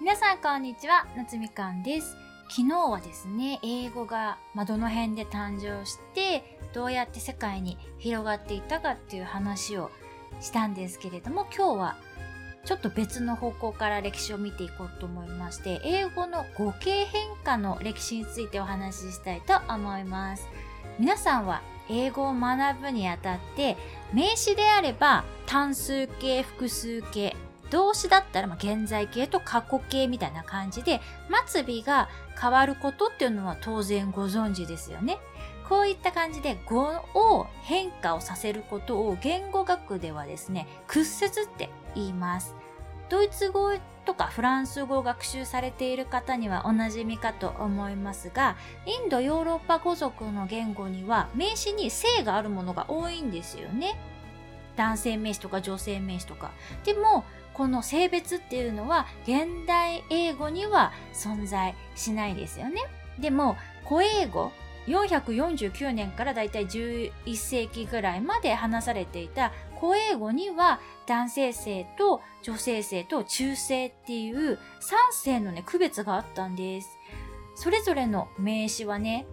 皆さんこんにちは、夏みかんです。昨日はですね、英語が、ま、どの辺で誕生して、どうやって世界に広がっていったかっていう話をしたんですけれども、今日はちょっと別の方向から歴史を見ていこうと思いまして、英語の語形変化の歴史についてお話ししたいと思います。皆さんは英語を学ぶにあたって、名詞であれば単数形、複数形、動詞だったら、ま現在形と過去形みたいな感じで、末尾が変わることっていうのは当然ご存知ですよね。こういった感じで語を変化をさせることを言語学ではですね、屈折って言います。ドイツ語とかフランス語を学習されている方にはおなじみかと思いますが、インドヨーロッパ語族の言語には名詞に性があるものが多いんですよね。男性名詞とか女性名詞とか。でも、この性別っていうのは現代英語には存在しないですよね。でも、古英語、449年からだいたい11世紀ぐらいまで話されていた古英語には男性性と女性性と中性っていう3性のね、区別があったんです。それぞれの名詞はね、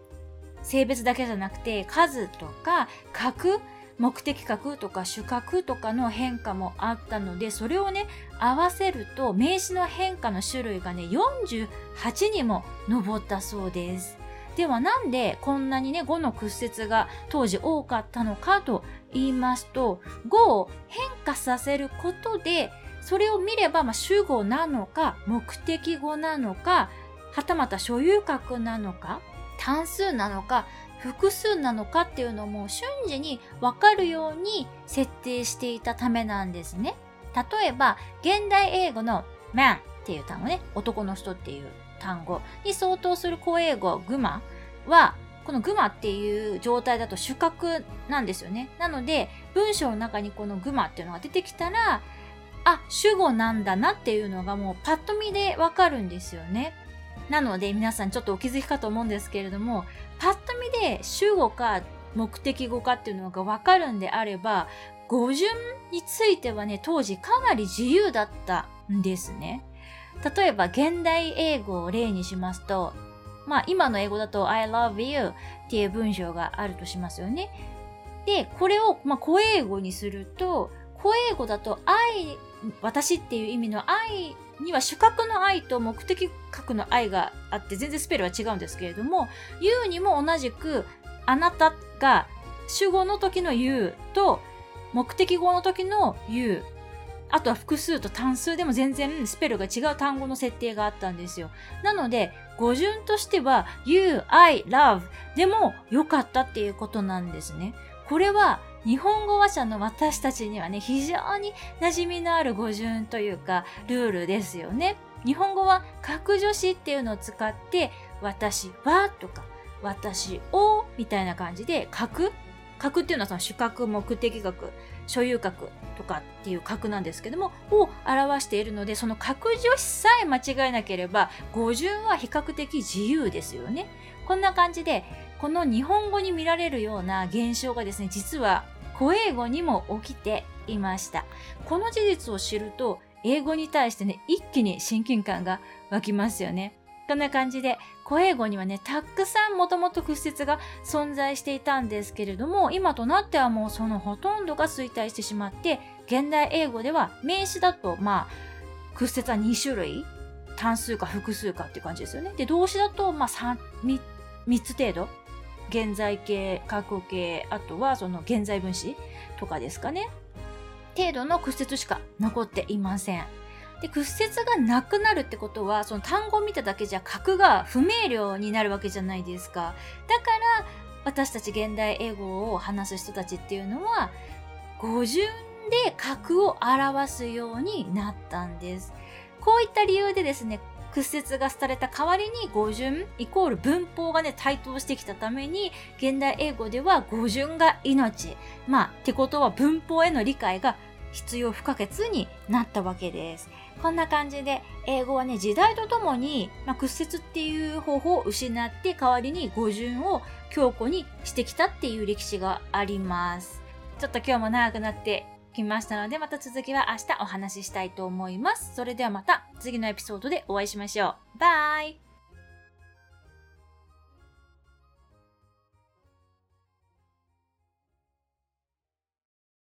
性別だけじゃなくて数とか格目的格とか主格とかの変化もあったので、それをね、合わせると名詞の変化の種類がね、48にも上ったそうです。ではなんでこんなにね、語の屈折が当時多かったのかと言いますと、語を変化させることで、それを見れば、まあ、主語なのか、目的語なのか、はたまた所有格なのか、単数なのか、複数なのかっていうのも瞬時にわかるように設定していたためなんですね。例えば、現代英語の man っていう単語ね、男の人っていう単語に相当する古英語グマは、このグマっていう状態だと主格なんですよね。なので、文章の中にこのグマっていうのが出てきたら、あ、主語なんだなっていうのがもうパッと見でわかるんですよね。なので皆さんちょっとお気づきかと思うんですけれども、パッと見で主語か目的語かっていうのがわかるんであれば、語順についてはね、当時かなり自由だったんですね。例えば、現代英語を例にしますと、まあ今の英語だと I love you っていう文章があるとしますよね。で、これを、まあ、古英語にすると、古英語だと愛、私っていう意味の愛には主格の愛と目的格の愛があって全然スペルは違うんですけれども You にも同じくあなたが主語の時の You と目的語の時の You あとは複数と単数でも全然スペルが違う単語の設定があったんですよ。なので、語順としては You, I, love でも良かったっていうことなんですね。これは日本語話者の私たちにはね、非常に馴染みのある語順というか、ルールですよね。日本語は格助詞っていうのを使って、私はとか、私をみたいな感じで、格格っていうのはその主格、目的格、所有格とかっていう格なんですけども、を表しているので、その格助詞さえ間違えなければ、語順は比較的自由ですよね。こんな感じで、この日本語に見られるような現象がですね、実は古英語にも起きていました。この事実を知ると、英語に対してね、一気に親近感が湧きますよね。こんな感じで、古英語にはね、たくさんもともと屈折が存在していたんですけれども、今となってはもうそのほとんどが衰退してしまって、現代英語では名詞だと、まあ、屈折は2種類単数か複数かっていう感じですよね。で、動詞だと、まあ3、3, 3つ程度現在形、過去形、あとはその現在分詞とかですかね。程度の屈折しか残っていません。で、屈折がなくなるってことは、その単語を見ただけじゃ格が不明瞭になるわけじゃないですか。だから、私たち現代英語を話す人たちっていうのは、語順で格を表すようになったんです。こういった理由でですね、屈折がされた代わりに語順イコール文法がね、台頭してきたために、現代英語では語順が命。まあ、ってことは文法への理解が必要不可欠になったわけです。こんな感じで、英語はね、時代とともに、まあ、屈折っていう方法を失って代わりに語順を強固にしてきたっていう歴史があります。ちょっと今日も長くなってきましたので、また続きは明日お話ししたいと思います。それではまた次のエピソードでお会いしましょう。バイ